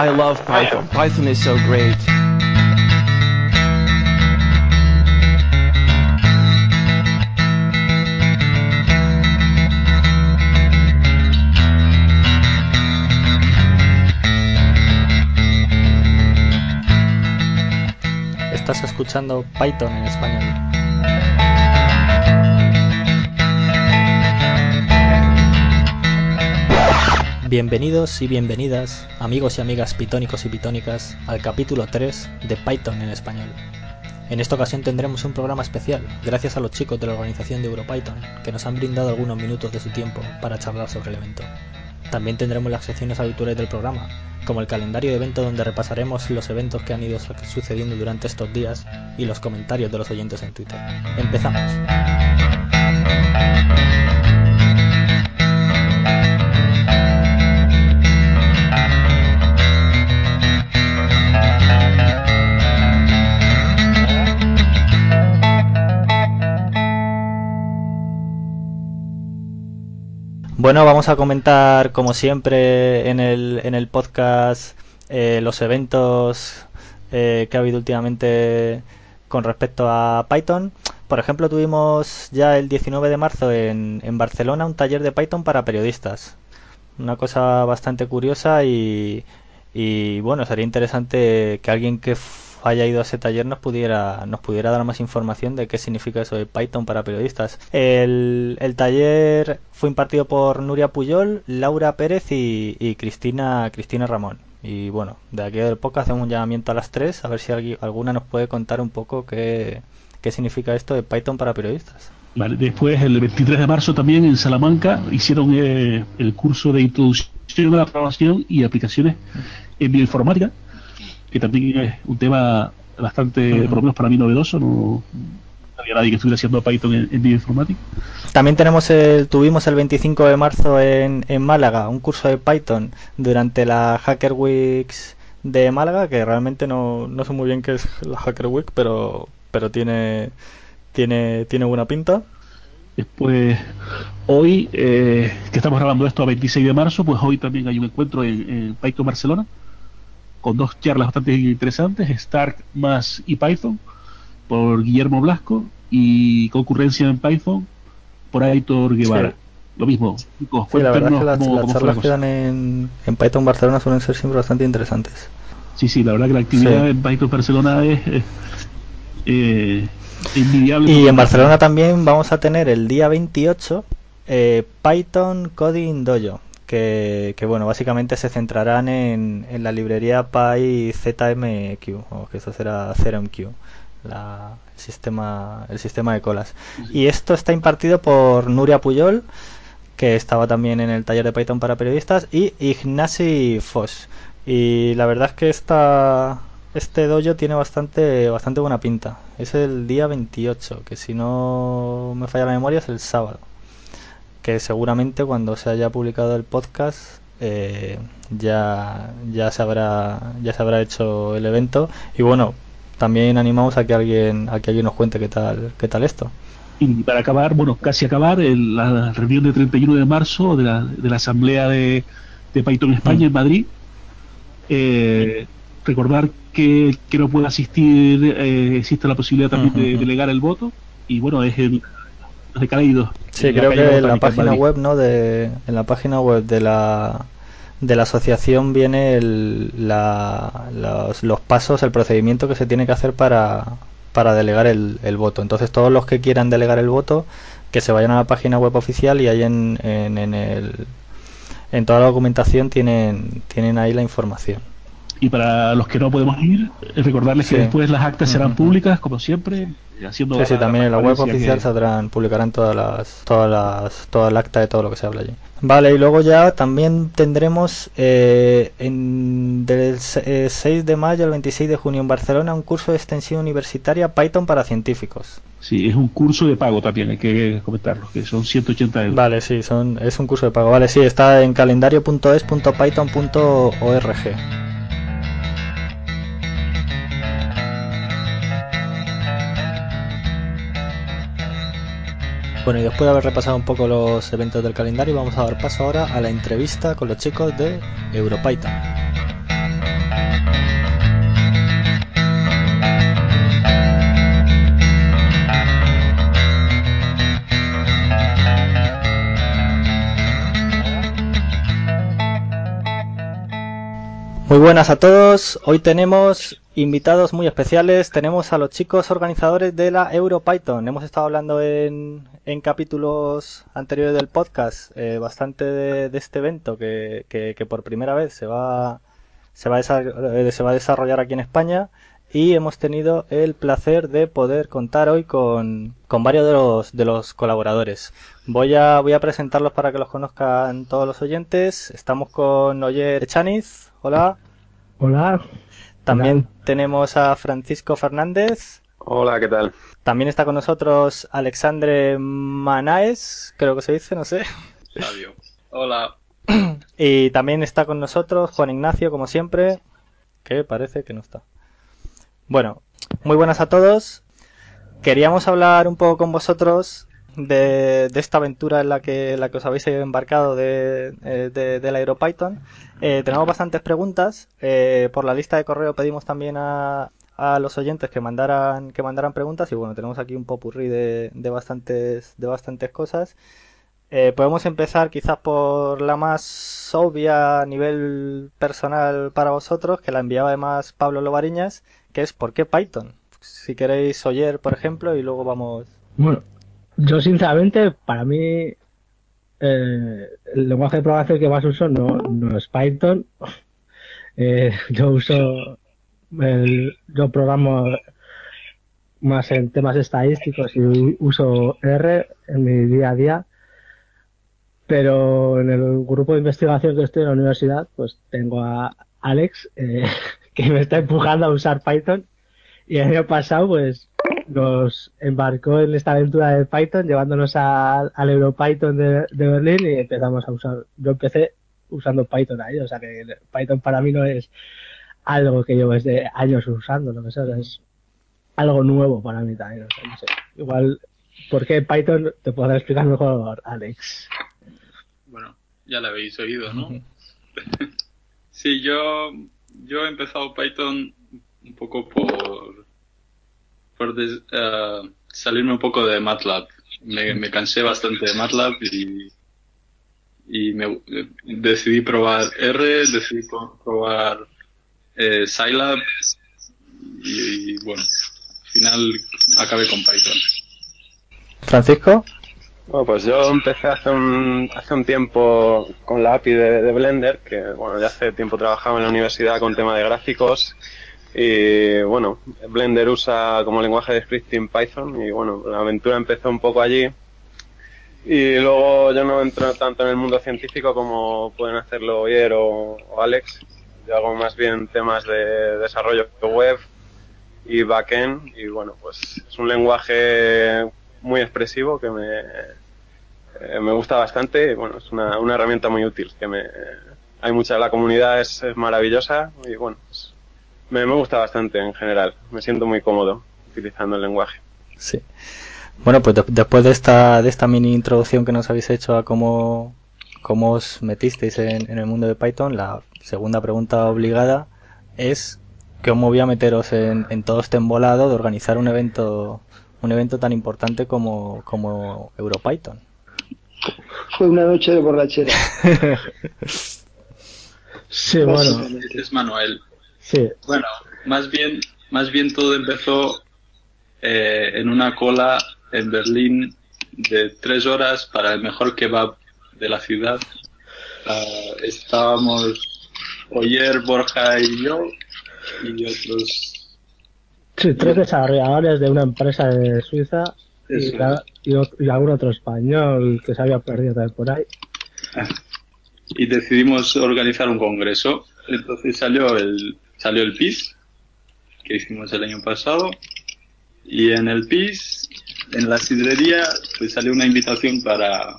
I love Python. Python is so great. Estás escuchando Python en español. Bienvenidos y bienvenidas, amigos y amigas pitónicos y pitónicas, al capítulo 3 de Python en español. En esta ocasión tendremos un programa especial, gracias a los chicos de la organización de EuroPython, que nos han brindado algunos minutos de su tiempo para charlar sobre el evento. También tendremos las secciones habituales del programa, como el calendario de evento donde repasaremos los eventos que han ido sucediendo durante estos días y los comentarios de los oyentes en Twitter. Empezamos. Bueno, vamos a comentar como siempre en el, en el podcast eh, los eventos eh, que ha habido últimamente con respecto a Python. Por ejemplo, tuvimos ya el 19 de marzo en, en Barcelona un taller de Python para periodistas. Una cosa bastante curiosa y, y bueno, sería interesante que alguien que haya ido a ese taller nos pudiera, nos pudiera dar más información de qué significa eso de Python para periodistas. El, el taller fue impartido por Nuria Puyol, Laura Pérez y, Cristina, Cristina Ramón. Y bueno, de aquí del podcast hacemos un llamamiento a las tres a ver si alguna nos puede contar un poco qué, qué significa esto de Python para periodistas. Vale, después, el 23 de marzo también en Salamanca hicieron eh, el curso de introducción a la programación y aplicaciones en bioinformática que también es un tema bastante, por lo menos para mí, novedoso. No, había nadie que estuviera haciendo Python en, en bioinformática. También tenemos el, tuvimos el 25 de marzo en, en Málaga un curso de Python durante la Hacker Weeks de Málaga, que realmente no, no sé muy bien qué es la Hacker Week, pero, pero tiene, tiene, tiene buena pinta. Después, hoy, eh, que estamos grabando esto a 26 de marzo, pues hoy también hay un encuentro en, en Python Barcelona dos charlas bastante interesantes, Stark más y Python, por Guillermo Blasco, y concurrencia en Python por Aitor Guevara. Sí. Lo mismo, chicos, Sí, la verdad es que las, cómo- las cómo fue la charlas que dan en, en Python Barcelona suelen ser siempre bastante interesantes. Sí, sí, la verdad que la actividad Sí. en Python Barcelona es eh, eh, envidiable. Y en Barcelona también vamos a tener el día 28 eh, Python Coding Dojo, que, que, bueno, básicamente se centrarán en, en la librería PyZMQ, o que eso será ZeroMQ, la, el, sistema, el sistema de colas. Y esto está impartido por Nuria Puyol, que estaba también en el taller de Python para periodistas, y Ignasi Foss. Y la verdad es que esta, este dojo tiene bastante, bastante buena pinta. Es el día 28, que si no me falla la memoria es el sábado. Que seguramente cuando se haya publicado el podcast eh, ya, ya, se habrá, ya se habrá hecho el evento. Y bueno, también animamos a que alguien, a que alguien nos cuente qué tal, qué tal esto. Y para acabar, bueno, casi acabar, el- la reunión de 31 de marzo de la, de la Asamblea de, de Python España Mm. en Madrid. Eh, recordar que que no pueda asistir, eh, existe la posibilidad también de Ujú. delegar el voto. Y bueno, es el de Caleidos. Sí, creo que en la página web, ¿no? De, en la página web de la de la asociación viene el, la, los, los pasos, el procedimiento que se tiene que hacer para, para delegar el, el voto. Entonces todos los que quieran delegar el voto, que se vayan a la página web oficial y ahí en, en, en el en toda la documentación tienen tienen ahí la información. Y para los que no podemos ir, eh, recordarles Sí. que después las actas serán públicas, como siempre, haciendo Sí, sí, también en la web oficial que- saldrán, publicarán todas las, todas las, toda el acta de todo lo que se habla allí. Vale, y luego ya también tendremos eh, en, del se- eh, 6 de mayo al 26 de junio en Barcelona un curso de extensión universitaria Python para científicos. Sí, es un curso de pago también, hay que comentarlo, que son 180 euros. Vale, sí, son, es un curso de pago. Vale, sí, está en calendario.es.python.org. Bueno, y después de haber repasado un poco los eventos del calendario, vamos a dar paso ahora a la entrevista con los chicos de EuroPython. Muy buenas a todos. Hoy tenemos invitados muy especiales. Tenemos a los chicos organizadores de la EuroPython. Hemos estado hablando en, en capítulos anteriores del podcast eh, bastante de, este evento que, que, por primera vez se va, se, va a eh, se va a desarrollar aquí en España. Y hemos tenido el placer de poder contar hoy con, con varios de los, de los colaboradores. Voy a, voy a presentarlos para que los conozcan todos los oyentes. Estamos con Oyer Chaniz. Hola. Hola. También tenemos a Francisco Fernández. Hola, ¿qué tal? También está con nosotros Alexandre Manaes, creo que se dice, no sé. Sabio. Hola. Y también está con nosotros Juan Ignacio, como siempre, que parece que no está. Bueno, muy buenas a todos. Queríamos hablar un poco con vosotros de, esta aventura en la que, la que os habéis embarcado de, eh, de, del AeroPython. Eh, tenemos bastantes preguntas. Eh, por la lista de correo pedimos también a, a los oyentes que mandaran, que mandaran preguntas y bueno, tenemos aquí un popurrí de, de bastantes, de bastantes cosas. podemos empezar quizás por la más obvia a nivel personal para vosotros, que la enviaba además Pablo Lovariñas, que es ¿por qué Python? Si queréis oyer, por ejemplo, y luego vamos... Bueno, yo, sinceramente, para mí, eh, el lenguaje de programación que más uso no, no es Python. Eh, yo uso, el, yo programo más en temas estadísticos y uso R en mi día a día. Pero en el grupo de investigación que estoy en la universidad, pues tengo a Alex, eh, que me está empujando a usar Python. Y el año pasado, pues, nos embarcó en esta aventura de Python, llevándonos al EuroPython de, de Berlín y empezamos a usar. Yo empecé usando Python ahí, o sea que Python para mí no es algo que llevo desde años usando, lo que sea, es algo nuevo para mí también. no sé. Igual, ¿por qué Python? Te podrá explicar mejor, Alex. Bueno, ya lo habéis oído, ¿no? sí, yo, yo he empezado Python un poco por por uh, salirme un poco de MATLAB. Me, cansé bastante de MATLAB y, y me, decidí probar R, decidí probar eh, Scilab y, bueno, al final acabé con Python. Francisco. Bueno, pues yo empecé hace un, hace un tiempo con la API de, de Blender, que bueno, ya hace tiempo trabajaba en la universidad con tema de gráficos y bueno, Blender usa como lenguaje de scripting Python y bueno, la aventura empezó un poco allí. Y luego yo no entro tanto en el mundo científico como pueden hacerlo Oyer o, Alex. Yo hago más bien temas de desarrollo web y backend y bueno, pues es un lenguaje muy expresivo que me, eh, me gusta bastante y bueno, es una, una herramienta muy útil que me, hay mucha, la comunidad es, es maravillosa y bueno, pues me, gusta bastante en general. Me siento muy cómodo utilizando el lenguaje. Sí. Bueno, pues después de esta, de esta mini introducción que nos habéis hecho a cómo, cómo os metisteis en, el mundo de Python, la segunda pregunta obligada es cómo voy a meteros en, en todo este embolado de organizar un evento un evento tan importante como, como EuroPython. Fue una noche de borrachera. sí, bueno. Es Manuel. Sí. Bueno, más bien, más bien todo empezó eh, en una cola en Berlín de tres horas para el mejor kebab de la ciudad. Uh, estábamos Oyer, Borja y yo y otros. Sí, tres desarrolladores de una empresa de Suiza y, y, algún otro español que se había perdido también por ahí. Y decidimos organizar un congreso. Entonces salió el, salió el PIS, que hicimos el año pasado, y en el PIS, en la sidrería, pues salió una invitación para,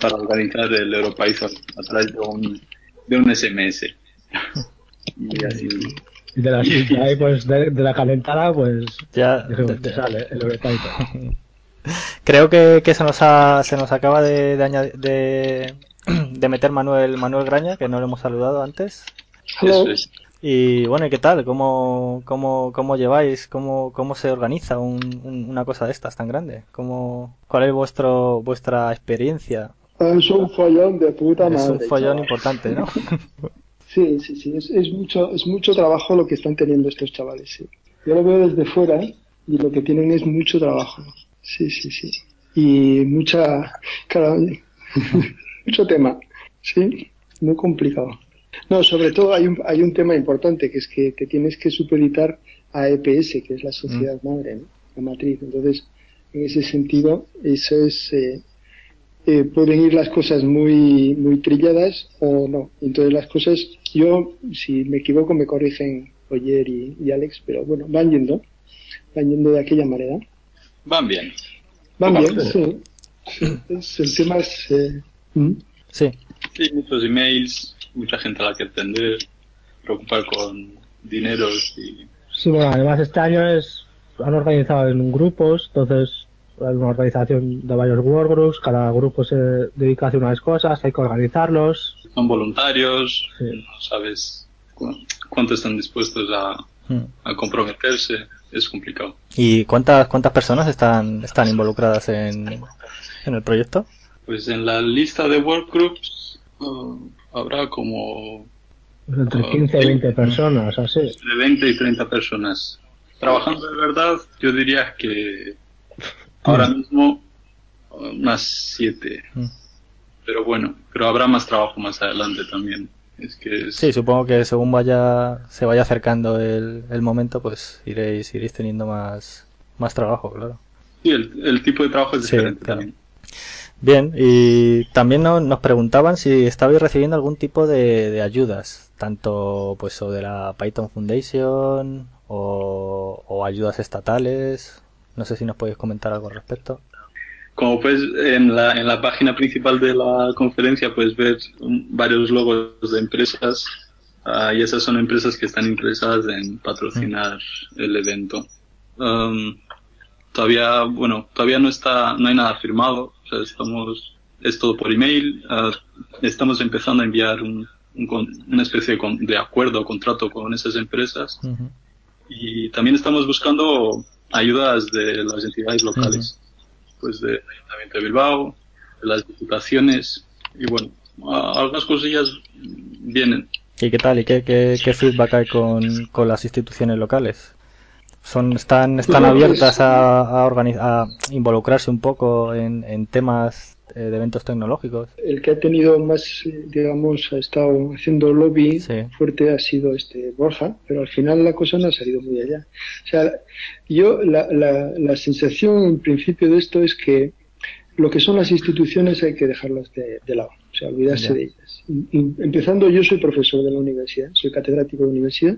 para organizar el EuroPython a través de un, de un SMS. y así. Y de la, pues, de, la calentada, pues ya sale el EuroPython. Creo que, que se nos ha, se nos acaba de, de, añadir- de, de meter Manuel Manuel Graña, que no lo hemos saludado antes. Hello. Eso es. Y bueno, ¿y qué tal? ¿Cómo, cómo, cómo lleváis? ¿Cómo, cómo se organiza un- un- una cosa de estas tan grande? ¿Cómo, ¿Cuál es vuestro, vuestra experiencia? Es un follón de puta es madre. un follón chaval. importante, ¿no? Sí, sí, sí. Es, es mucho, es mucho trabajo lo que están teniendo estos chavales, sí. Yo lo veo desde fuera y lo que tienen es mucho trabajo. Sí, sí, sí. Y mucha, claro, mucho tema. Sí, muy complicado. No, sobre todo hay un, hay un tema importante que es que, que tienes que supeditar a EPS, que es la sociedad madre, ¿no? la matriz. Entonces, en ese sentido, eso es, eh, eh, pueden ir las cosas muy, muy trilladas o no. Entonces las cosas, yo, si me equivoco, me corrigen Oyer y, y Alex, pero bueno, van yendo, van yendo de aquella manera. Van bien. Van bien, sí. Sí, es- el tema es... eh, ¿mm? Sí. Sí, muchos emails, mucha gente a la que atender, preocupar con dineros y Sí, bueno, además este año es, han organizado en grupos, entonces hay una organización de varios workgroups, cada grupo se dedica a hacer unas cosas, hay que organizarlos. son voluntarios, Sí. no sabes cu- cuánto están dispuestos a, Mm. a comprometerse, es complicado. ¿Y cuántas, cuántas personas están, están involucradas en, en el proyecto? Pues en la lista de workgroups uh, habrá como Pues entre Ah, 15 y sí. 20 personas, así. de 20 y 30 personas. Trabajando de verdad, yo diría que ahora mismo uh, unas 7. Mm. Pero bueno, pero habrá más trabajo más adelante también. Es que es- Sí, supongo que según vaya, se vaya acercando el, el momento, pues iréis, iréis teniendo más, más trabajo, claro. sí, el, el tipo de trabajo es Sí, diferente claro. también. Bien, y también no- nos preguntaban si estabais recibiendo algún tipo de, de ayudas, tanto pues o de la Python Foundation o, o ayudas estatales. No sé si nos podéis comentar algo al respecto. Como puedes en la, en la página principal de la conferencia puedes ver varios logos de empresas ah, y esas son empresas que están interesadas en patrocinar el evento. Um, todavía, bueno, todavía no está, no hay nada firmado, o sea, estamos, es todo por email, ah, estamos empezando a enviar un, una especie de, con- de acuerdo o contrato con esas empresas y también estamos buscando ayudas de las entidades locales, pues del Ayuntamiento de Bilbao, de las diputaciones y bueno, algunas cosillas vienen. ¿Y qué tal? ¿Y qué, qué, qué feedback hay con, con las instituciones locales? Son, están, están Pues, abiertas a, a, a involucrarse un poco en, en temas eh, de eventos tecnológicos. El que ha tenido más, digamos, ha estado haciendo lobby Sí. fuerte ha sido este Borja, pero al final la cosa no ha salido muy allá. O sea, yo la, la, la sensación en principio de esto es que lo que son las instituciones hay que dejarlas de, de lado, o sea, olvidarse Ya. de ellas. Y- y empezando, yo soy profesor de la universidad, soy catedrático de universidad,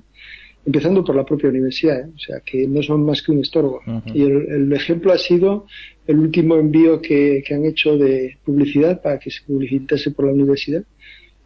empezando por la propia universidad, ¿eh? o sea, que no son más que un estorbo. Y el, el ejemplo ha sido el último envío que, que han hecho de publicidad para que se publicitase por la universidad.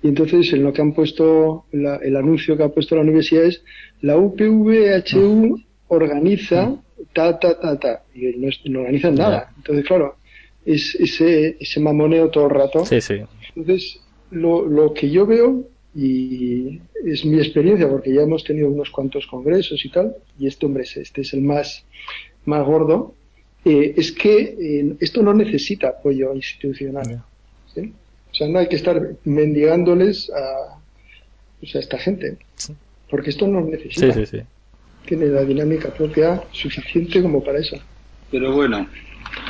Y entonces en lo que han puesto, la- el anuncio que ha puesto la universidad es la UPVHU organiza ta, ta, ta, ta. Y no organizan nada. Entonces, claro, es ese, ese mamoneo todo el rato. Sí, sí. Entonces, lo, lo que yo veo, y es mi experiencia, porque ya hemos tenido unos cuantos congresos y tal, y este hombre, es- este es el más, más gordo, eh, es que eh, esto no necesita apoyo institucional. ¿sí? O sea, no hay que estar mendigándoles a, pues, a esta gente, porque esto no Sí, necesita. sí, sí. Tiene la dinámica propia suficiente como para eso. Pero bueno,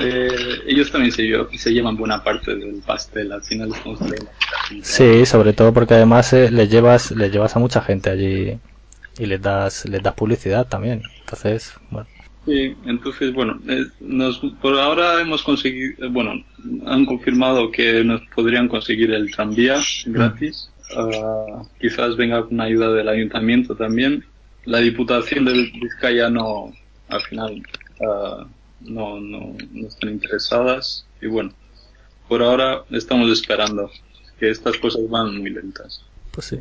eh, ellos también se, se llevan buena parte del pastel, al final estamos. Sí, sobre todo porque además eh, les llevas les llevas a mucha gente allí y les das les das publicidad también. Entonces, bueno, Sí, entonces, bueno, eh, nos, por ahora hemos conseguido, eh, bueno, han confirmado que nos podrían conseguir el tranvía gratis. Ah, quizás venga con ayuda del ayuntamiento también. La Diputación de Vizcaya no, al final, ah, no, no, no están interesadas. Y bueno, por ahora estamos esperando, que estas cosas van muy lentas. pues sí.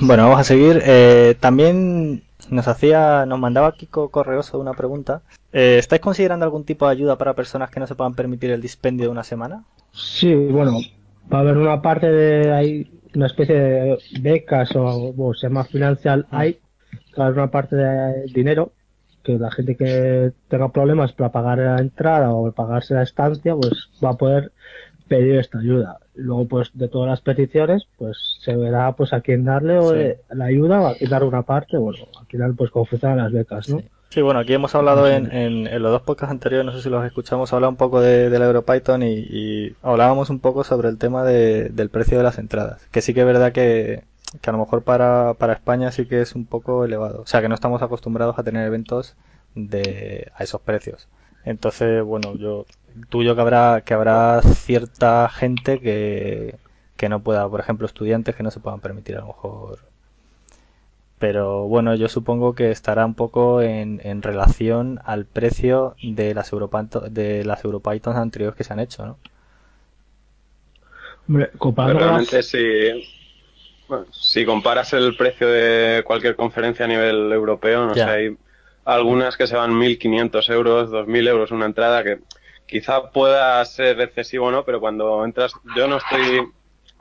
Bueno, vamos a seguir. Eh, también Nos hacía, nos mandaba Kiko Correoso una pregunta. Eh, ¿Estáis considerando algún tipo de ayuda para personas que no se puedan permitir el dispendio de una semana? Sí, bueno, va a haber una parte de ahí, una especie de becas o, o se llama financial hay, va a haber una parte de dinero que la gente que tenga problemas para pagar la entrada o pagarse la estancia, pues va a poder pedir esta ayuda. Luego, pues, de todas las peticiones, pues se verá pues a quién darle o Sí. la ayuda o a quién dar una parte, bueno, al final pues funcionan las becas, ¿no? Sí, bueno, aquí hemos hablado en, en, en los dos podcasts anteriores, no sé si los escuchamos, hablado un poco de, del EuroPython y, y hablábamos un poco sobre el tema de- del precio de las entradas. Que sí que es verdad que, que a lo mejor para, para España sí que es un poco elevado. O sea, que no estamos acostumbrados a tener eventos de, a esos precios. Entonces, bueno, yo tuyo que habrá, que habrá cierta gente que, que no pueda, por ejemplo, estudiantes que no se puedan permitir a lo mejor pero bueno, yo supongo que estará un poco en, en relación al precio de las Europython, de las EuroPythons anteriores que se han hecho, ¿no? Hombre, las- realmente si, bueno, si comparas el precio de cualquier conferencia a nivel europeo, no Ya. sé, hay algunas que se van 1.500 euros, 2.000 euros una entrada que quizá pueda ser excesivo, ¿no? Pero cuando entras, yo no estoy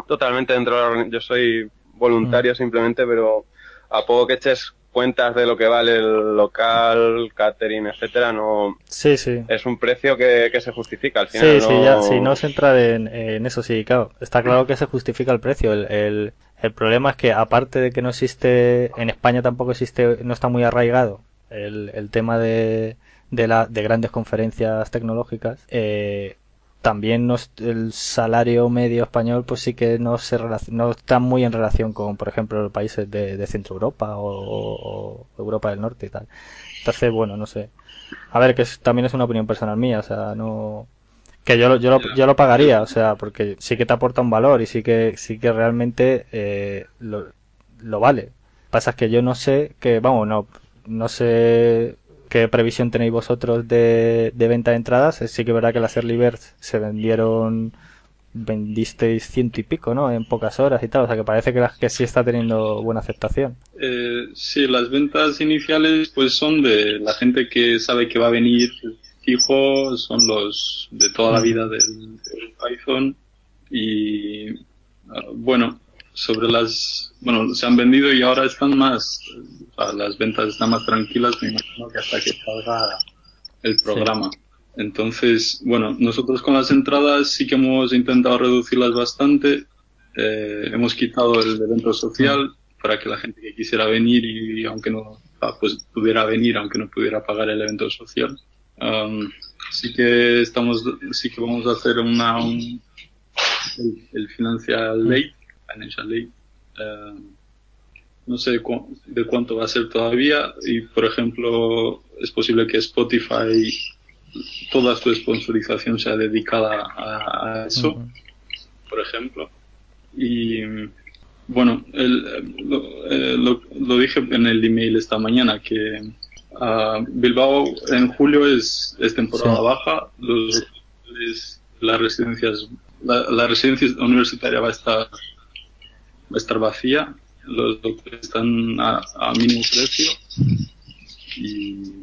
totalmente dentro de la organi- yo soy voluntario simplemente, pero a poco que eches cuentas de lo que vale el local, catering, etcétera, no Sí, sí. es un precio que, que se justifica al final. Sí, sí, ya, si no se entra en, en eso, sí, claro. Está claro que se justifica el precio. El, el, el problema es que, aparte de que no existe, en España tampoco existe, no está muy arraigado el, el tema de, de, la, de grandes conferencias tecnológicas, eh, también el salario medio español pues sí que no se no está muy en relación con por ejemplo los países de, Centro Europa o- o Europa del Norte y tal. Entonces bueno no sé. A ver que es- también es una opinión personal mía o sea no que yo lo, yo lo, yo lo pagaría o sea porque sí que te aporta un valor y sí que sí que realmente eh, lo, lo vale pasa que yo no sé que vamos no no sé qué previsión tenéis vosotros de, de venta de entradas. Sí que es verdad que las Early Birds se vendieron, vendisteis ciento y pico, ¿no? En pocas horas y tal. O sea que parece que, las, que sí está teniendo buena aceptación. Eh, sí, las ventas iniciales pues son de la gente que sabe que va a venir fijo, son los de toda la vida del, del Python y ah, bueno, sobre las, bueno, se han vendido y ahora están más, o sea, las ventas están más tranquilas, me imagino que hasta que salga el programa. Entonces, bueno, nosotros con las entradas sí que hemos intentado reducirlas bastante. Eh, hemos quitado el evento social para que la gente que quisiera venir y, aunque no, pues pudiera venir aunque no pudiera pagar el evento social. Um, sí que estamos, sí que vamos a hacer una, un, el, el financial late, financial late. eh, no sé cu- de cuánto va a ser todavía y por ejemplo es posible que Spotify toda su sponsorización sea dedicada a, a eso por ejemplo y bueno el- lo, eh, lo- lo dije en el email esta mañana que ah, Bilbao en julio es, es temporada Sí. baja. Los hoteles, las residencias la, la residencia universitaria va a estar va a estar vacía, los hoteles están a, a mínimo precio. Y,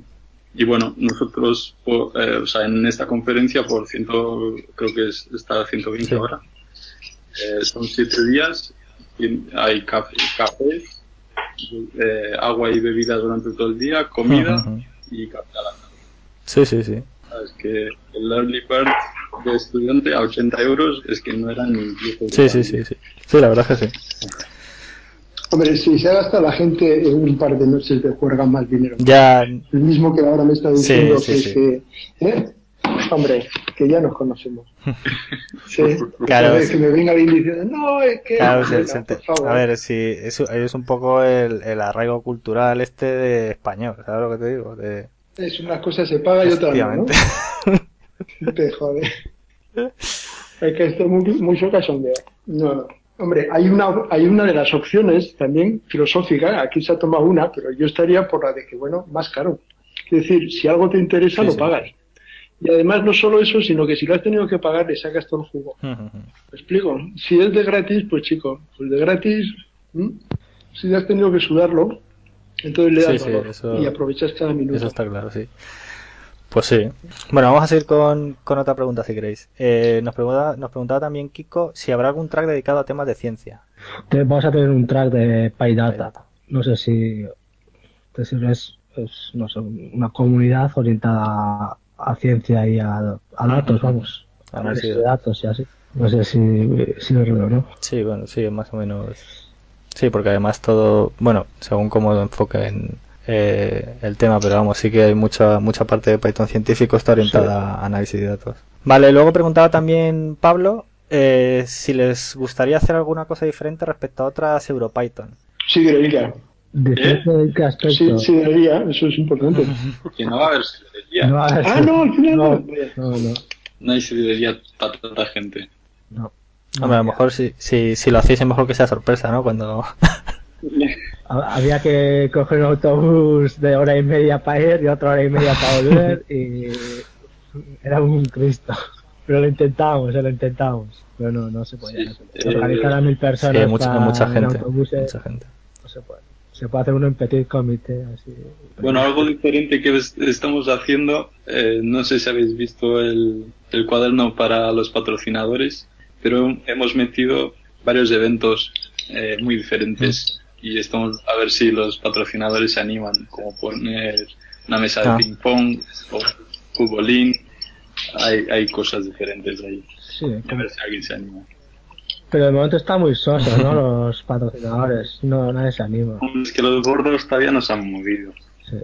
y bueno, nosotros por- eh, o sea, en esta conferencia por ciento, creo que es, está a 120 Sí. ahora, eh, son siete días, hay café, cafés, eh, agua y bebida durante todo el día, comida Ujú, ujú. y tarde. Sí, sí, sí. Es que el early bird de estudiante a 80 euros es que no eran ni 10 euros. Sí, sí, sí, sí. Sí, la verdad es que sí. Hombre, si se gasta la gente en un par de noches de juerga más dinero. Ya, El mismo que ahora me está diciendo Sí, sí, que, sí. que- ¿eh? Hombre, que ya nos conocemos. Sí, Claro, vez sí. que me venga alguien diciendo, no, es que... claro, se- Venga, se ente- favor. a ver, si es, es un poco el, el arraigo cultural este de español, ¿sabes lo que te digo? De, Es una cosa se paga y otra no, ¿no? Te jode. Es que esto es muy, mucho cachondeo. No, no. Hombre, hay una, hay una de las opciones también filosófica, aquí se ha tomado una, pero yo estaría por la de que, bueno, más caro. Es decir, si algo te interesa, Sí, lo sí. pagas. Y además no solo eso, sino que si lo has tenido que pagar, le sacas todo el jugo. ¿Me explico? Si es de gratis, pues chico, pues de gratis, ¿m? si has tenido que sudarlo, Entonces le das Sí, sí, valor eso- y aprovechas cada minuto. Eso está claro, sí. Pues sí. Bueno, vamos a seguir con, con otra pregunta si queréis. Eh, nos, pregunta, nos preguntaba también Kiko si habrá algún track dedicado a temas de ciencia. Te- Vamos a tener un track de PyData. No sé si, te sirves, es, no sé, una comunidad orientada a, a ciencia y a, a datos, vamos. Análisis Análisis de datos y así. No sé si, si lo creo, ¿no? Sí, bueno, sí, más o menos. Sí, porque además todo, bueno, según cómo lo enfoquen eh, el tema, pero vamos, sí que hay mucha mucha parte de Python científico está orientada a análisis de datos. Vale, luego preguntaba también Pablo eh, si les gustaría hacer alguna cosa diferente respecto a otras EuroPython. Sí, debería. ¿Diferente en qué aspecto? Sí, sí, debería. Eso es importante. Que no va a haber sidrería. No, a ver, Ah, no, al final no. no, no, No hay sidrería para tanta gente. no. Hombre, a lo mejor si, si, si lo hacéis es mejor que sea sorpresa, ¿no? Cuando... Ha- Había que coger un autobús de hora y media para ir y otra hora y media para volver y era un Cristo. Pero lo intentábamos, eh, lo intentábamos. Pero no, no se podía. Sí, Se eh, organizar a mil Sí, personas hay mucha, para mucha en gente. autobuses, Mucha gente. no se puede. Se puede hacer uno en petit comité, así. Bueno, algo diferente que es- estamos haciendo, eh, no sé si habéis visto el, el cuaderno para los patrocinadores, pero hemos metido varios eventos eh, muy diferentes y estamos a ver si los patrocinadores se animan, como poner una mesa de Ah. ping pong o futbolín, hay, hay cosas diferentes ahí, Sí, a ver si alguien se anima. Pero de momento está muy soso, ¿no? Los patrocinadores. No, nadie se anima. Es que los gordos todavía no se han movido. Sí.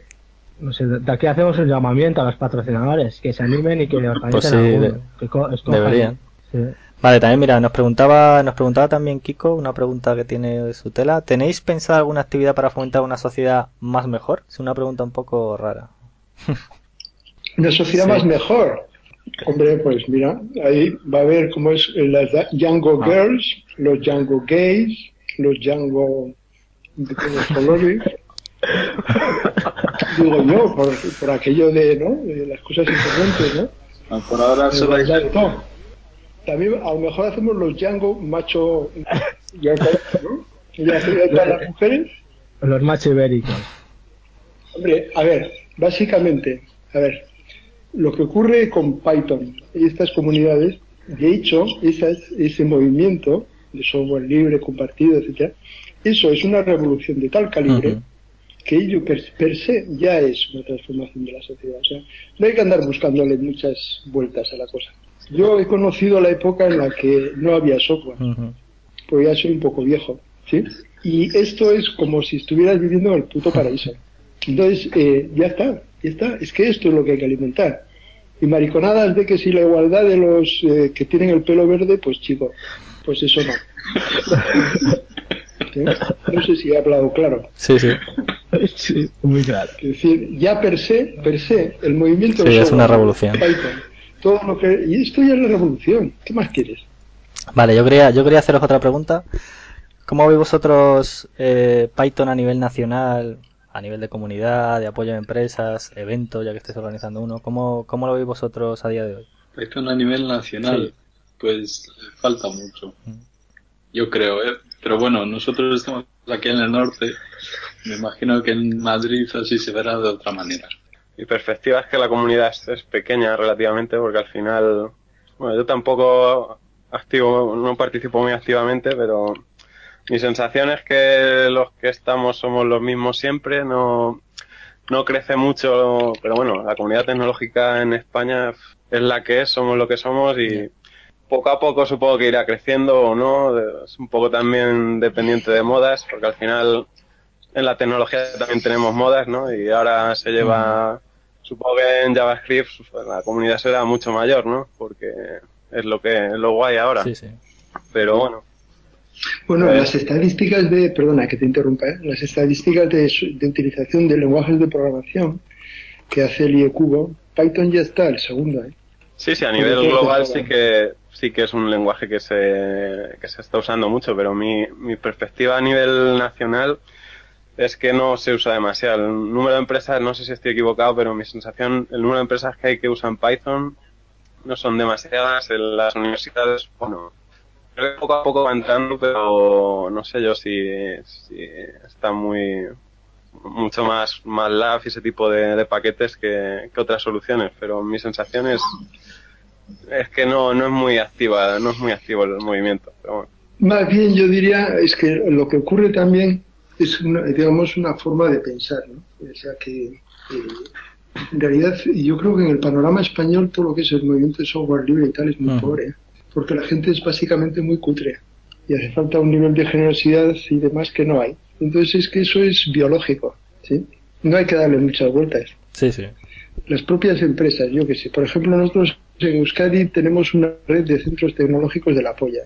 No sé, de aquí hacemos un llamamiento a los patrocinadores que se animen y que organicen Pues sí, alguno, de- que co- deberían. Sí. Vale, también mira, nos preguntaba, nos preguntaba también Kiko, una pregunta que tiene su tela. ¿Tenéis pensado alguna actividad para fomentar una sociedad más mejor? Es una pregunta un poco rara. Una sociedad Sí. más mejor. Hombre, pues mira, ahí va a haber cómo es eh, las Django Ah. Girls, los Django Gays, los Django de todos los colores. Digo yo, por, por aquello de, ¿no? de las cosas importantes, ¿no? Ah, Por ahora De solo hay. También a lo mejor hacemos los Django macho, ya, ¿no? Ya las mujeres. Los machos ibéricos. Hombre, a ver, básicamente, a ver, lo que ocurre con Python y estas comunidades, de hecho, esas, ese movimiento de software libre, compartido, etcétera, eso es una revolución de tal calibre que ello per, per se ya es una transformación de la sociedad. O sea, no hay que andar buscándole muchas vueltas a la cosa. Yo he conocido la época en la que no había software Ujú. pues ya soy un poco viejo, ¿sí? Y esto es como si estuvieras viviendo en el puto paraíso. Entonces, eh, ya está, está. Es que esto es lo que hay que alimentar. Y mariconadas de que si la igualdad de los eh, que tienen el pelo verde, pues chico, pues eso no. ¿Sí? No sé si he hablado claro. Sí, sí. sí, muy claro. Es decir, ya per se, per se, el movimiento Sí, es una revolución. Python, todo lo que, y esto ya es la revolución. ¿Qué más quieres? Vale, yo quería, yo quería haceros otra pregunta. ¿Cómo veis vosotros eh, Python a nivel nacional, a nivel de comunidad, de apoyo a empresas, eventos, ya que estáis organizando uno? ¿Cómo, cómo lo veis vosotros a día de hoy? Python a nivel nacional, Sí. pues falta mucho. Mm. Yo creo, ¿eh? Pero bueno, nosotros estamos aquí en el norte. Me imagino que en Madrid así se verá de otra manera. Mi perspectiva es que la comunidad es, es pequeña relativamente, porque al final, bueno, yo tampoco activo, no participo muy activamente, pero mi sensación es que los que estamos somos los mismos siempre, no, no crece mucho, pero bueno, la comunidad tecnológica en España es la que es, somos lo que somos y poco a poco supongo que irá creciendo o no, es un poco también dependiente de modas, porque al final en la tecnología también tenemos modas, ¿no? Y ahora se lleva, supongo que en JavaScript pues, la comunidad será mucho mayor, ¿no? Porque es lo que es lo guay ahora. Sí, sí. Pero bueno, Bueno, las estadísticas de, perdona que te interrumpa, ¿eh? las estadísticas de, de utilización de lenguajes de programación que hace el IECubo, Python ya está el segundo, ¿eh? sí, sí, a nivel global sí que sí que es un lenguaje que se que se está usando mucho, pero mi mi perspectiva a nivel nacional es que no se usa demasiado. El número de empresas, no sé si estoy equivocado, pero mi sensación, el número de empresas que hay que usan Python no son demasiadas. En las universidades, bueno, creo que poco a poco va entrando, pero no sé yo si, si está muy mucho más, más lab y ese tipo de, de paquetes que, que, otras soluciones, pero mi sensación es, es que no, no es muy activa, no es muy activo el movimiento. Pero bueno. Más bien yo diría es que lo que ocurre también es una, digamos una forma de pensar, ¿no? O sea que eh, en realidad yo creo que en el panorama español todo lo que es el movimiento de software libre y tal es muy uh -huh. pobre, porque la gente es básicamente muy cutre y hace falta un nivel de generosidad y demás que no hay. Entonces es que eso es biológico, ¿sí? No hay que darle muchas vueltas. Sí, sí. Las propias empresas, yo que sé, por ejemplo nosotros en Euskadi tenemos una red de centros tecnológicos de la polla.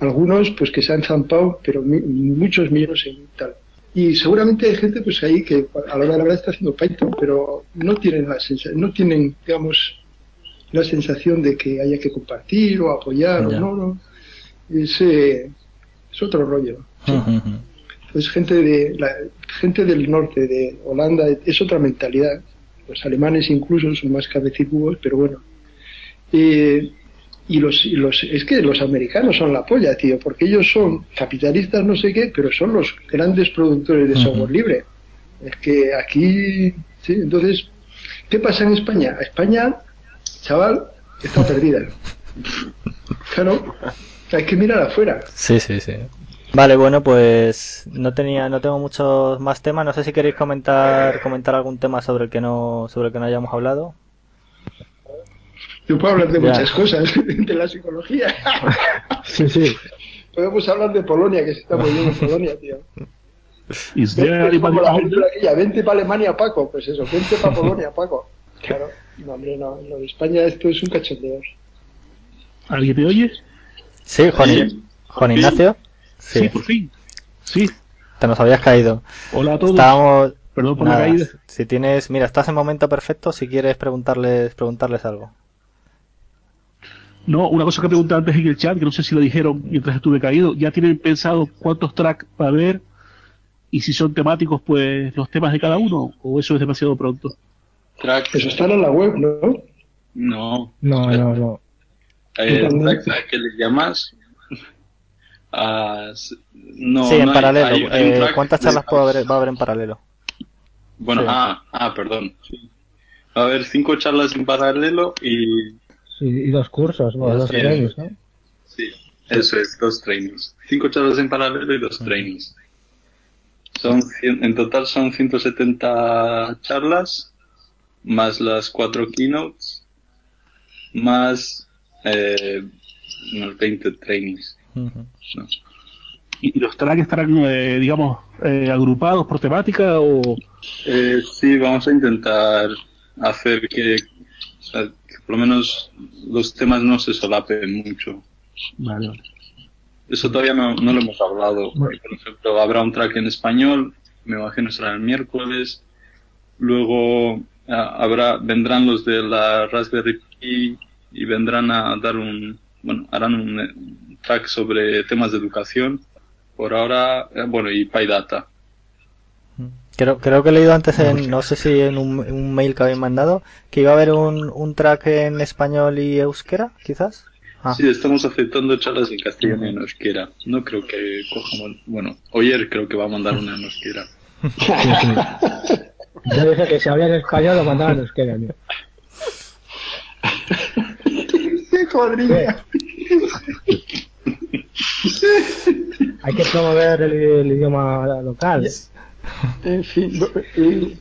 Algunos pues que se han zampado, pero mi, muchos millones en tal. Y seguramente hay gente pues ahí que a la hora de la verdad está haciendo Python, pero no tienen la sensación, no tienen, digamos, la sensación de que haya que compartir o apoyar Ya. o no, no. Es, eh, es otro rollo. ¿sí? Pues gente de la gente del norte de Holanda es otra mentalidad. Los alemanes incluso son más cabecibudos, pero bueno. Eh, y los, y los es que los americanos son la polla, tío, porque ellos son capitalistas no sé qué, pero son los grandes productores de software libre. Es que aquí, sí, entonces, ¿qué pasa en España? España, chaval, está perdida. Claro, hay que mirar afuera. Sí, sí, sí. Vale, bueno, pues no tenía, no tengo muchos más temas. No sé si queréis comentar, comentar algún tema sobre el que no, sobre el que no hayamos hablado. Yo puedo hablar de Ya. muchas cosas de la psicología. Sí, sí. Podemos hablar de Polonia, que se está muy bien en Polonia, tío. Is there Vente, como anybody la out aquella, vente para Alemania, Paco. Pues eso, vente para Polonia, Paco. Claro, no, hombre, no. Lo de España, esto es un cachondeo. ¿Alguien me oye? Sí, Juan, Sí. Juan Ignacio. Sí, Sí, por fin. Sí. te nos habías caído. Hola a todos. Estábamos, Perdón por nada, la caída. si tienes, mira, estás en momento perfecto si quieres preguntarles, preguntarles algo. No, una cosa que pregunté antes en el chat, que no sé si lo dijeron mientras estuve caído, ¿ya tienen pensado cuántos tracks va a haber? Y si son temáticos, pues los temas de cada uno, o eso es demasiado pronto. Track, Eso está en la web, ¿no? no. No, no, no. Eh, Totalmente. track, ¿a qué le llamas? Ah, s- no, sí, en no hay- paralelo. hay- hay Eh, track ¿Cuántas charlas puede haber, va a haber en paralelo? Bueno, Sí. ah, ah, perdón. Sí. Va a haber cinco charlas en paralelo y Sí, y dos cursos, o dos trainings, ¿no? Sí, eso es, dos trainings. Cinco charlas en paralelo y dos trainings. Son, cien- en total son 170 charlas, más las cuatro keynotes, más eh, unos 20 trainings. ¿Y los tracks estarán, eh, digamos, eh, agrupados por temática o...? Eh, sí, vamos a intentar hacer que, o sea, que por lo menos los temas no se solapen mucho. Vale, vale. Eso todavía no, no lo hemos hablado. Bueno. Por ejemplo, habrá un track en español, me imagino será el miércoles. Luego ah, habrá, vendrán los de la Raspberry Pi y vendrán a dar un, bueno, harán un, eh, track sobre temas de educación. Por ahora, eh, bueno, y PyData. Creo, creo que he leído antes en, no sé si en un, un mail que habéis mandado, que iba a haber un, un track en español y euskera, quizás. Ah, Sí, estamos aceptando charlas en castellano y en euskera. No creo que cojamos, bueno, Oyer creo que va a mandar una en euskera. Yo dije que si había en español lo mandaban euskera, tío. ¡Qué cuadrilla! Hay que promover el, el idioma local. En fin, eh,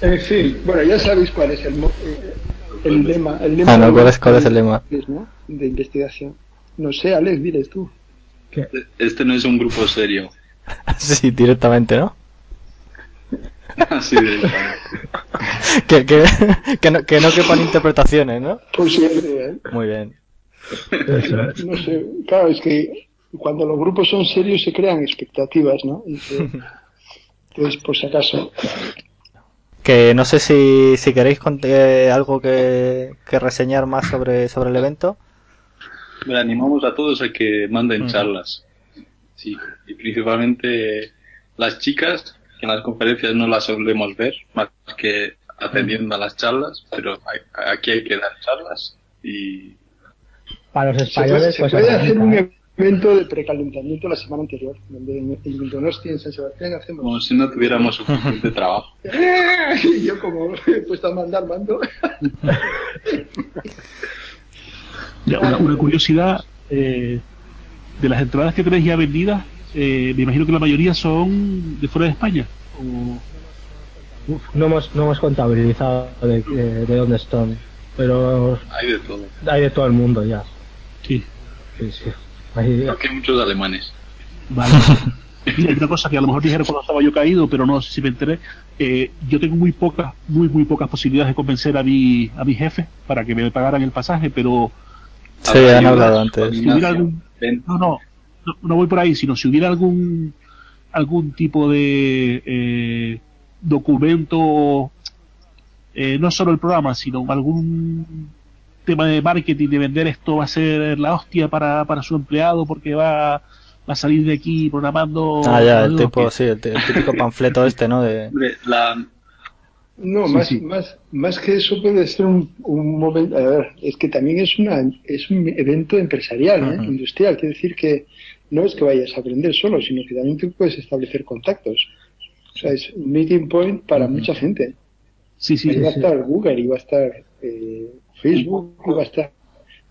en fin, bueno, ya sabéis cuál es el, mo- eh, el lema. El lema Ah, no, de- ¿cuál es- cuál es el lema? ¿no? De investigación. No sé, Alex, diles tú. Este no es un grupo serio. sí, directamente, ¿no? Así de que, que, que, no, que no quepan interpretaciones, ¿no? Por siempre, ¿eh? Muy bien. Eso es. No sé, claro, es que cuando los grupos son serios se crean expectativas, ¿no? Y se- Entonces, por si acaso. Que no sé si, si queréis eh, algo que, que reseñar más sobre, sobre el evento. Bueno, animamos a todos a que manden Ujú. charlas. Sí, y principalmente las chicas, que en las conferencias no las solemos ver, más que atendiendo a las charlas, pero hay- aquí hay que dar charlas y Para los Se puede, españoles, se pues puede aplica, hacer un ¿eh? evento de precalentamiento la semana anterior, donde en Donosti en San Sebastián hacemos. Como si no tuviéramos suficiente trabajo. y yo como he puesto a mandar mando. Ya, una, una curiosidad, eh, de las entradas que tenéis ya vendidas, eh, me imagino que la mayoría son de fuera de España. O- Uf, no hemos, no hemos contabilizado de, de, de dónde están, pero Hay de todo. hay de todo el mundo ya. Sí, Sí, sí. Hay- Aquí hay muchos alemanes. vale. Mira, hay una cosa que a lo mejor dijeron cuando estaba yo caído, pero no sé si me enteré. Eh, yo tengo muy pocas, muy, muy pocas posibilidades de convencer a mi, a mi jefe para que me pagaran el pasaje, pero Sí, han hablado antes. si hubiera Ignacio, algún, no, no, no, no voy por ahí, sino si hubiera algún algún tipo de eh, documento, eh, no solo el programa, sino algún tema de marketing, de vender esto va a ser la hostia para, para su empleado porque va, va a salir de aquí programando. Ah, ya, el tipo, que- sí, el, típico panfleto este, ¿no? De... La, No, Sí, más, sí. más, más que eso puede ser un, un momento. A ver, es que también es una es un evento empresarial, ¿eh? Industrial. Quiere decir que no es que vayas a aprender solo, sino que también tú puedes establecer contactos. O sea, es un meeting point para mucha gente. Sí, sí, Ahí va a sí. estar Google, y va a estar eh, Facebook, y va a estar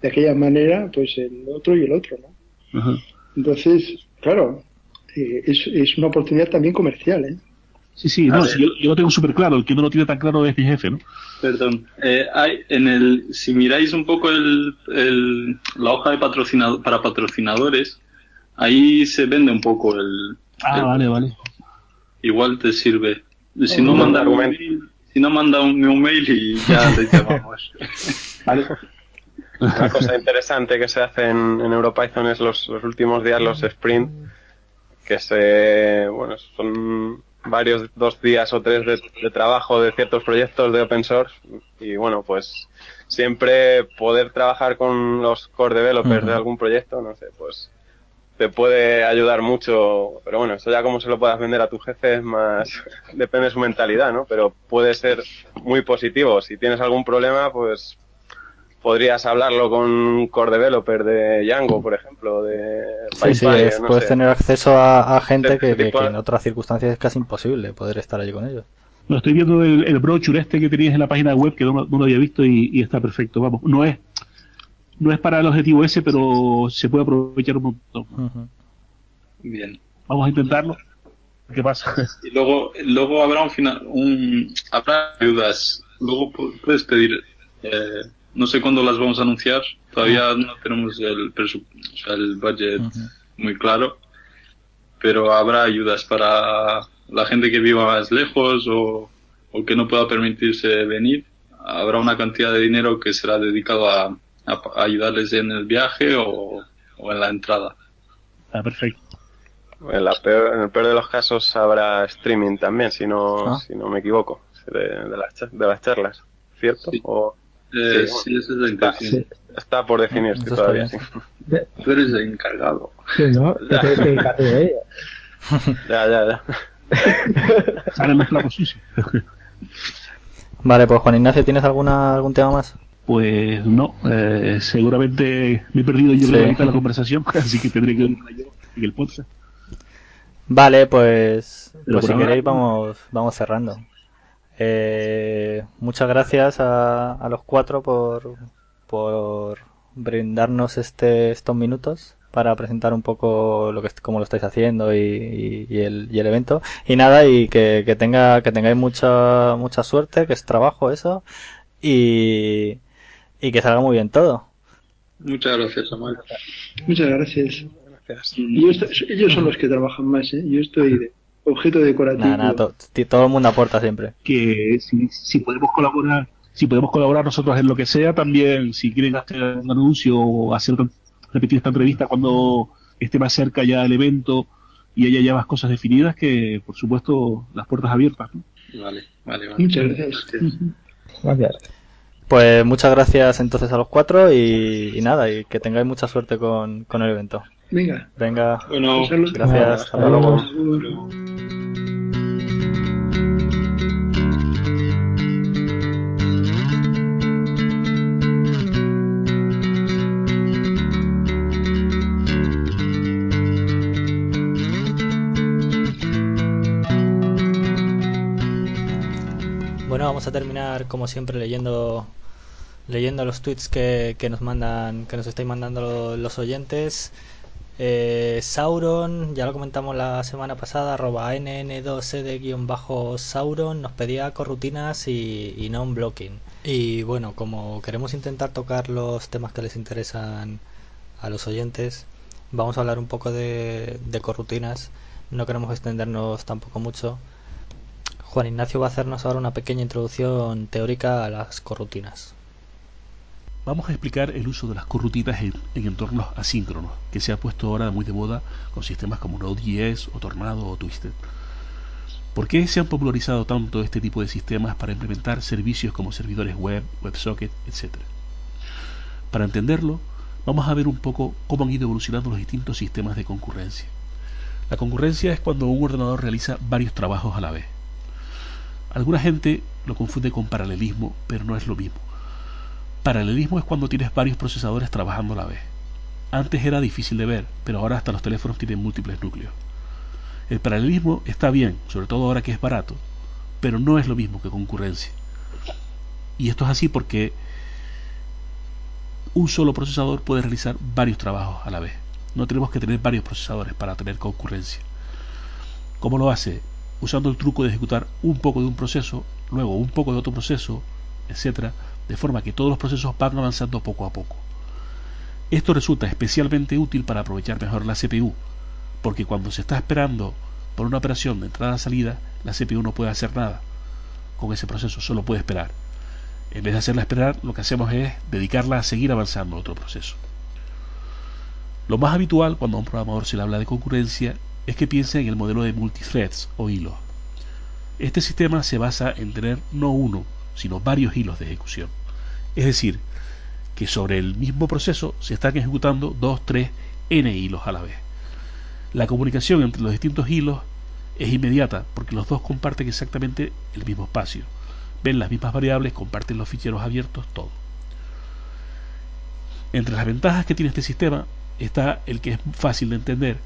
de aquella manera, pues el otro y el otro, ¿no? Ajá. Entonces, claro, eh, es, es una oportunidad también comercial, ¿eh? Sí, sí, no, yo, yo lo tengo súper claro, el que no lo tiene tan claro es mi jefe, ¿no? Perdón. Eh, hay, en el, si miráis un poco el, el- la hoja de patrocinado, para patrocinadores, ahí se vende un poco el. Ah, el- vale, vale. Igual te sirve. Si no, manda un mail, si no manda un, un mail y ya te llamamos. Vale. Una cosa interesante que se hace en, en EuroPython es los, los últimos días, los sprint, que se, bueno, son varios, dos días o tres de, de trabajo de ciertos proyectos de open source y bueno, pues siempre poder trabajar con los core developers de algún proyecto, no sé, pues te puede ayudar mucho, pero bueno, eso ya como se lo puedas vender a tu jefe es más, depende de su mentalidad, ¿no? Pero puede ser muy positivo. Si tienes algún problema, pues podrías hablarlo con un core developer de Django, por ejemplo, de Sí, sí, PyPy, es- no puedes sé. tener acceso a, a gente que, en otras circunstancias es casi imposible poder estar allí con ellos. No, estoy viendo el, el brochure este que tenías en la página web que no, no lo había visto y, y está perfecto. Vamos, no es no es para el objetivo ese, pero se puede aprovechar un montón. Bien. Vamos a intentarlo. ¿Qué pasa? Y luego, luego habrá un final, un, habrá ayudas. Luego pu- puedes pedir, eh, no sé cuándo las vamos a anunciar. Todavía no tenemos el presu- o sea, el budget muy claro. Pero habrá ayudas para la gente que viva más lejos o, o que no pueda permitirse venir. Habrá una cantidad de dinero que será dedicado a, a pa- a ayudarles en el viaje o, o en la entrada. Ah, perfecto. En, la peor- en el peor de los casos habrá streaming también, si no, Ah. si no me equivoco, de, de las, de las charlas, ¿cierto? Sí. O Eh, Sí, sí, esa es la está, intención. está por definirse Eso está todavía. De- Tú eres el encargado. sí, ¿no? Te tienes que dedicar tú a ello. Ya, ya, ya. Los platos sucios. Vale, pues Juan Ignacio, ¿tienes alguna algún tema más? Pues no, eh, seguramente me he perdido yo Sí. creo, la conversación, así que tendré que verla yo en el podcast. Vale, pues, pues si ahora- queréis vamos, vamos cerrando. Eh, muchas gracias a, a los cuatro por, por brindarnos este, estos minutos para presentar un poco lo que cómo lo estáis haciendo y, y- y el, y el evento. Y nada, y que, que tenga, que tengáis mucha, mucha suerte, que es trabajo eso, y, y que salga muy bien todo. Muchas gracias, Samuel. Muchas gracias. Gracias. Y yo estoy- ellos son los que trabajan más, ¿eh? Yo estoy de objeto decorativo. Nada, nada, to- ti- todo el mundo aporta siempre. Que si, si podemos colaborar, si podemos colaborar nosotros en lo que sea, también si quieren hacer un anuncio o hacer repetir esta entrevista cuando esté más cerca ya el evento y haya ya más cosas definidas, que por supuesto las puertas abiertas. ¿no? Vale, vale, vale. Muchas gracias. Gracias. Pues muchas gracias entonces a los cuatro y, y nada, y que tengáis mucha suerte con, con el evento. Venga. Venga, Bueno, gracias, hasta Hasta luego. Vamos a terminar como siempre leyendo leyendo los tweets que, nos mandan que nos estáis mandando los oyentes eh, Sauron, ya lo comentamos la semana pasada, arroba nn2cd-sauron, nos pedía corrutinas y, y non-blocking. Y bueno, como queremos intentar tocar los temas que les interesan a los oyentes, vamos a hablar un poco de corrutinas. No queremos extendernos tampoco mucho. Juan Ignacio va a hacernos ahora una pequeña introducción teórica a las corrutinas. Vamos a explicar el uso de las corrutinas en, entornos asíncronos, que se ha puesto ahora muy de moda con sistemas como Node.js o Tornado o Twisted. ¿Por qué se han popularizado tanto este tipo de sistemas para implementar servicios como servidores web, WebSocket, etc.? Para entenderlo, vamos a ver un poco cómo han ido evolucionando los distintos sistemas de concurrencia. La concurrencia es cuando un ordenador realiza varios trabajos a la vez. Alguna gente lo confunde con paralelismo, pero no es lo mismo. Paralelismo es cuando tienes varios procesadores trabajando a la vez. Antes era difícil de ver, pero ahora hasta los teléfonos tienen múltiples núcleos. El paralelismo está bien, sobre todo ahora que es barato, pero no es lo mismo que concurrencia. Y esto es así porque un solo procesador puede realizar varios trabajos a la vez. No tenemos que tener varios procesadores para tener concurrencia. ¿Cómo lo hace? Usando el truco de ejecutar un poco de un proceso, luego un poco de otro proceso, etcétera, de forma que todos los procesos van avanzando poco a poco. Esto resulta especialmente útil para aprovechar mejor la CPU, porque cuando se está esperando por una operación de entrada-salida, la CPU no puede hacer nada con ese proceso, solo puede esperar. En vez de hacerla esperar, lo que hacemos es dedicarla a seguir avanzando otro proceso. Lo más habitual cuando a un programador se le habla de concurrencia es que piense en el modelo de multithreads o hilos. Este sistema se basa en tener no uno, sino varios hilos de ejecución. Es decir, que sobre el mismo proceso se están ejecutando dos, tres, n hilos a la vez. La comunicación entre los distintos hilos es inmediata porque los dos comparten exactamente el mismo espacio, ven las mismas variables, comparten los ficheros abiertos, todo. Entre las ventajas que tiene este sistema está el que es fácil de entender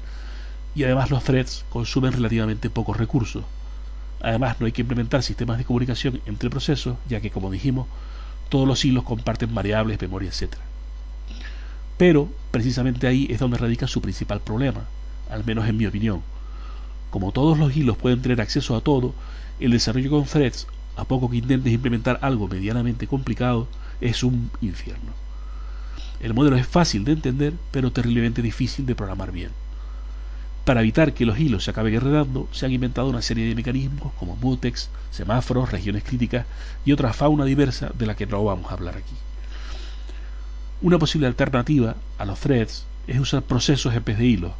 y además los threads consumen relativamente pocos recursos, Además, no hay que implementar sistemas de comunicación entre procesos, ya que, como dijimos, todos los hilos comparten variables, memoria, etc. Pero, precisamente ahí es donde radica su principal problema, al menos en mi opinión. Como todos los hilos pueden tener acceso a todo, el desarrollo con threads, a poco que intentes implementar algo medianamente complicado, es un infierno. El modelo es fácil de entender, pero terriblemente difícil de programar bien. Para evitar que los hilos se acaben enredando, se han inventado una serie de mecanismos como mutex, semáforos, regiones críticas y otra fauna diversa de la que no vamos a hablar aquí. Una posible alternativa a los threads es usar procesos en vez de hilos.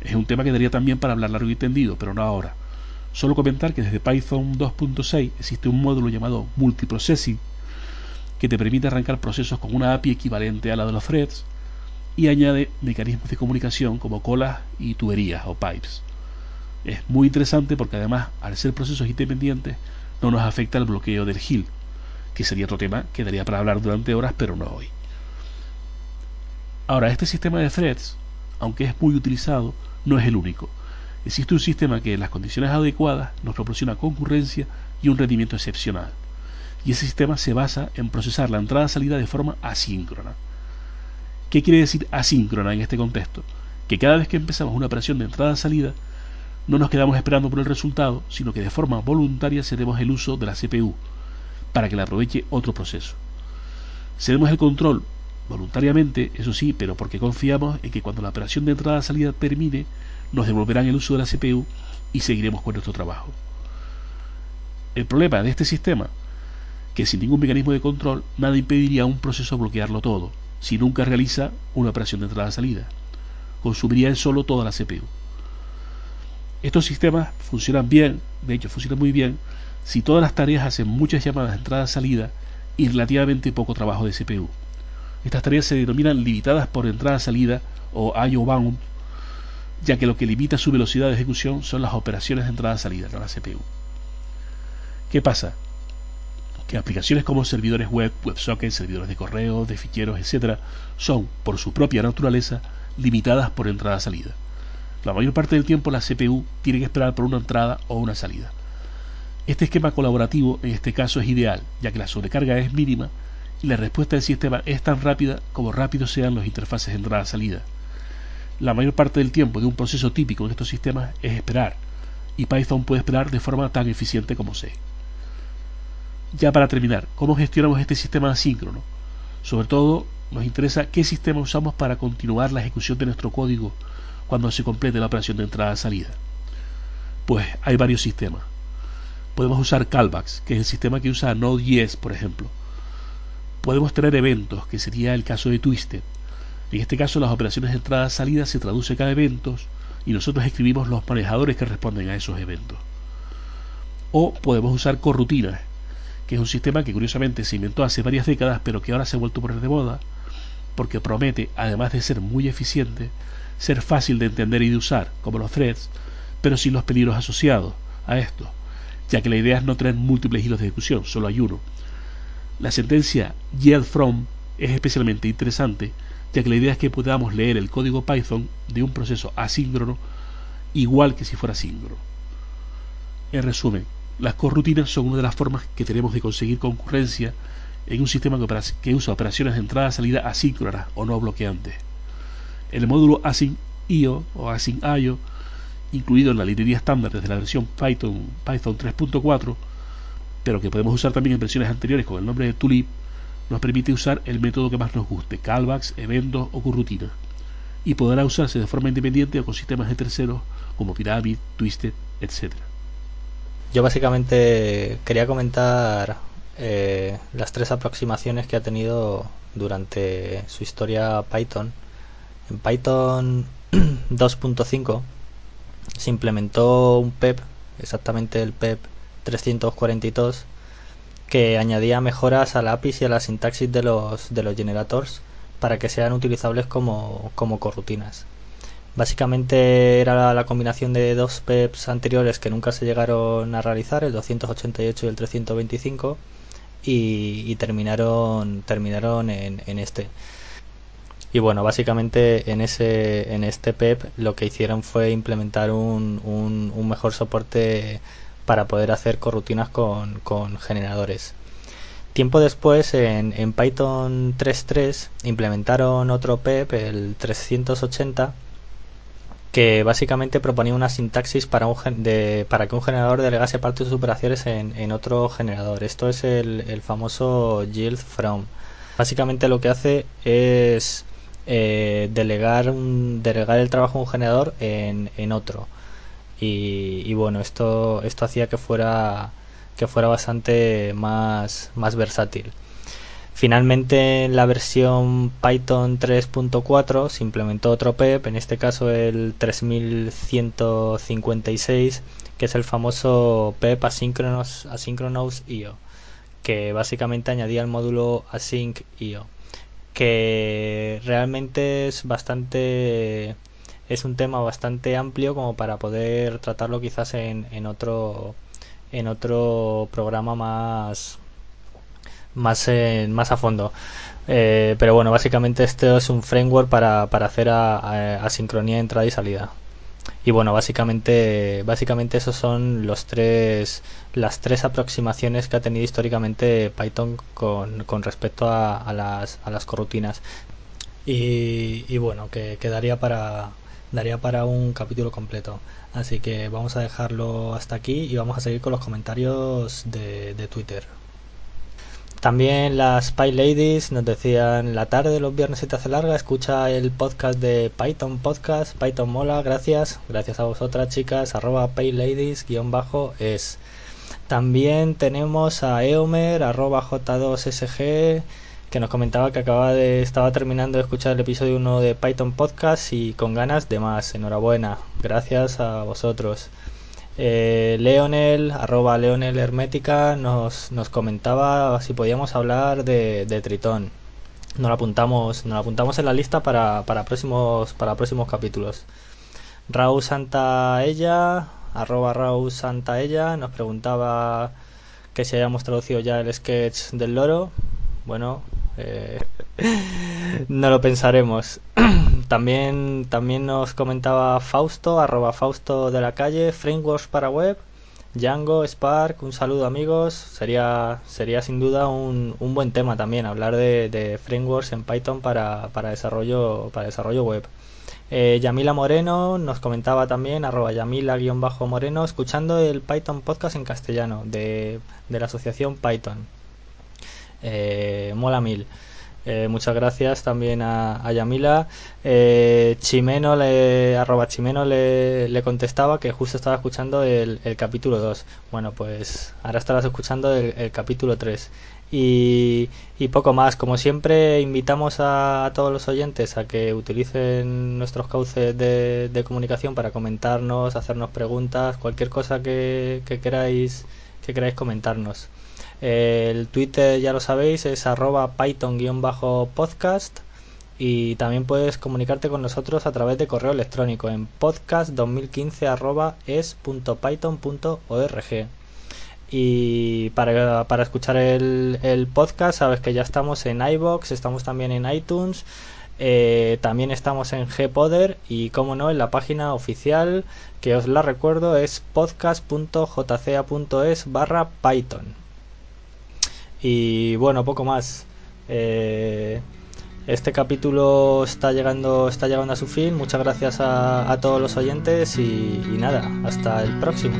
Es un tema que daría también para hablar largo y tendido, pero no ahora. Solo comentar que desde Python 2.6 existe un módulo llamado Multiprocessing que te permite arrancar procesos con una API equivalente a la de los threads y añade mecanismos de comunicación como colas y tuberías o pipes. Es muy interesante porque además, al ser procesos independientes, no nos afecta el bloqueo del hill, que sería otro tema que daría para hablar durante horas, pero no hoy. Ahora, este sistema de threads, aunque es muy utilizado, no es el único. Existe un sistema que en las condiciones adecuadas nos proporciona concurrencia y un rendimiento excepcional. Y ese sistema se basa en procesar la entrada-salida de forma asíncrona. ¿Qué quiere decir asíncrona en este contexto? Que cada vez que empezamos una operación de entrada-salida, no nos quedamos esperando por el resultado, sino que de forma voluntaria cedemos el uso de la CPU para que la aproveche otro proceso. Cedemos el control voluntariamente, eso sí, pero porque confiamos en que cuando la operación de entrada-salida termine, nos devolverán el uso de la CPU y seguiremos con nuestro trabajo. El problema de este sistema, que sin ningún mecanismo de control, nada impediría a un proceso bloquearlo todo, si nunca realiza una operación de entrada-salida. Consumiría él solo toda la CPU. Estos sistemas funcionan bien, de hecho funcionan muy bien, si todas las tareas hacen muchas llamadas de entrada-salida y relativamente poco trabajo de CPU. Estas tareas se denominan limitadas por entrada-salida o IO bound, ya que lo que limita su velocidad de ejecución son las operaciones de entrada-salida, no la CPU. ¿Qué pasa? Que aplicaciones como servidores web, WebSockets, servidores de correo, de ficheros, etc., son, por su propia naturaleza, limitadas por entrada-salida. La mayor parte del tiempo la CPU tiene que esperar por una entrada o una salida. Este esquema colaborativo en este caso es ideal, ya que la sobrecarga es mínima y la respuesta del sistema es tan rápida como rápidos sean los interfaces de entrada-salida. La mayor parte del tiempo de un proceso típico en estos sistemas es esperar, y Python puede esperar de forma tan eficiente como C. Ya para terminar, ¿cómo gestionamos este sistema asíncrono? Sobre todo, nos interesa qué sistema usamos para continuar la ejecución de nuestro código cuando se complete la operación de entrada-salida. Pues hay varios sistemas. Podemos usar callbacks, que es el sistema que usa Node.js, por ejemplo. Podemos tener eventos, que sería el caso de Twisted. En este caso, las operaciones de entrada-salida se traducen a eventos y nosotros escribimos los manejadores que responden a esos eventos. O podemos usar corrutinas, que es un sistema que curiosamente se inventó hace varias décadas, pero que ahora se ha vuelto a poner de moda, porque promete, además de ser muy eficiente, ser fácil de entender y de usar, como los threads, pero sin los peligros asociados a esto, ya que la idea es no tener múltiples hilos de ejecución, solo hay uno. La sentencia yield from es especialmente interesante, ya que la idea es que podamos leer el código Python de un proceso asíncrono igual que si fuera síncrono. En resumen, las corrutinas son una de las formas que tenemos de conseguir concurrencia en un sistema que usa operaciones de entrada-salida asíncronas o no bloqueantes. El módulo async.io o async.io, incluido en la librería estándar desde la versión Python, Python 3.4, pero que podemos usar también en versiones anteriores con el nombre de Tulip, nos permite usar el método que más nos guste, callbacks, eventos o corrutinas, y podrá usarse de forma independiente o con sistemas de terceros como Pyramid, Twisted, etc. Yo básicamente quería comentar eh, las tres aproximaciones que ha tenido durante su historia Python. En Python 2.5 se implementó un PEP, exactamente el PEP 342, que añadía mejoras a la API y a la sintaxis de los, de los generators para que sean utilizables como, como corrutinas. Básicamente era la, combinación de dos PEPs anteriores que nunca se llegaron a realizar, el 288 y el 325, y, terminaron, terminaron en, este. Y bueno, básicamente en, ese, en este PEP lo que hicieron fue implementar un, un, mejor soporte para poder hacer corrutinas con, con generadores. Tiempo después, en, en Python 3.3, implementaron otro PEP, el 380, que básicamente proponía una sintaxis para, un, de, para que un generador delegase parte de sus operaciones en, en otro generador. Esto es el, el, famoso yield from. Básicamente lo que hace es eh, delegar, delegar el trabajo de un generador en, en otro. Y, y, bueno, esto, esto hacía que fuera, que fuera bastante más, más versátil. Finalmente en la versión Python 3.4 se implementó otro PEP, en este caso el 3156, que es el famoso PEP Asynchronous, Asynchronous IO, que básicamente añadía el módulo Async IO, que realmente es bastante es un tema bastante amplio como para poder tratarlo quizás en, en otro en otro programa más más, más a fondo. Eh, pero bueno, básicamente esto es un framework para, para hacer asincronía entrada y salida. Y bueno, básicamente, básicamente esos son los tres, las tres aproximaciones que ha tenido históricamente Python con, con respecto a, a, las, a las corrutinas. Y, y bueno, que quedaría para, daría para un capítulo completo. Así que vamos a dejarlo hasta aquí y vamos a seguir con los comentarios de, de Twitter. También las Py Ladies nos decían la tarde los viernes se te hace larga, escucha el podcast de Python Podcast, Python Mola, gracias, gracias a vosotras chicas, arroba Ladies guion bajo es. También tenemos a Eomer, arroba J2SG, que nos comentaba que acaba de, estaba terminando de escuchar el episodio 1 de Python Podcast y con ganas de más. Enhorabuena, gracias a vosotros. Eh, Leonel, arroba Leonel Hermética, nos, nos comentaba si podíamos hablar de, de Tritón. Nos lo apuntamos, nos apuntamos en la lista para, para próximos, para próximos capítulos. Raúl Santaella, arroba Raúl Santaella, nos preguntaba que si hayamos traducido ya el sketch del loro. Bueno, eh, no lo pensaremos. también, también nos comentaba Fausto, arroba Fausto de la calle, frameworks para web. Django, Spark, un saludo amigos. Sería, sería sin duda un, un buen tema también hablar de, frameworks en Python para, para, desarrollo, para desarrollo web. Eh, Yamila Moreno nos comentaba también, arroba Yamila-Moreno, escuchando el Python podcast en castellano de, de la asociación Python. Eh, mola mil. Eh, muchas gracias también a, a Yamila. Eh, Chimeno, le, arroba Chimeno le, le, contestaba que justo estaba escuchando el, capítulo 2. Bueno, pues ahora estarás escuchando el, capítulo 3. Y, y, poco más. Como siempre, invitamos a, todos los oyentes a que utilicen nuestros cauces de, comunicación para comentarnos, hacernos preguntas, cualquier cosa que queráis que queráis comentarnos. El Twitter, ya lo sabéis, es arroba python-podcast y también puedes comunicarte con nosotros a través de correo electrónico en podcast2015.es.python.org. Y para, para escuchar el, el, podcast, sabes que ya estamos en iBox, estamos también en iTunes, eh, también estamos en Gpoder y, como no, en la página oficial que os la recuerdo es podcast.jca.es barra Python. Y bueno, poco más. Eh, este capítulo está llegando, está llegando a su fin. Muchas gracias a, todos los oyentes y, y nada, hasta el próximo.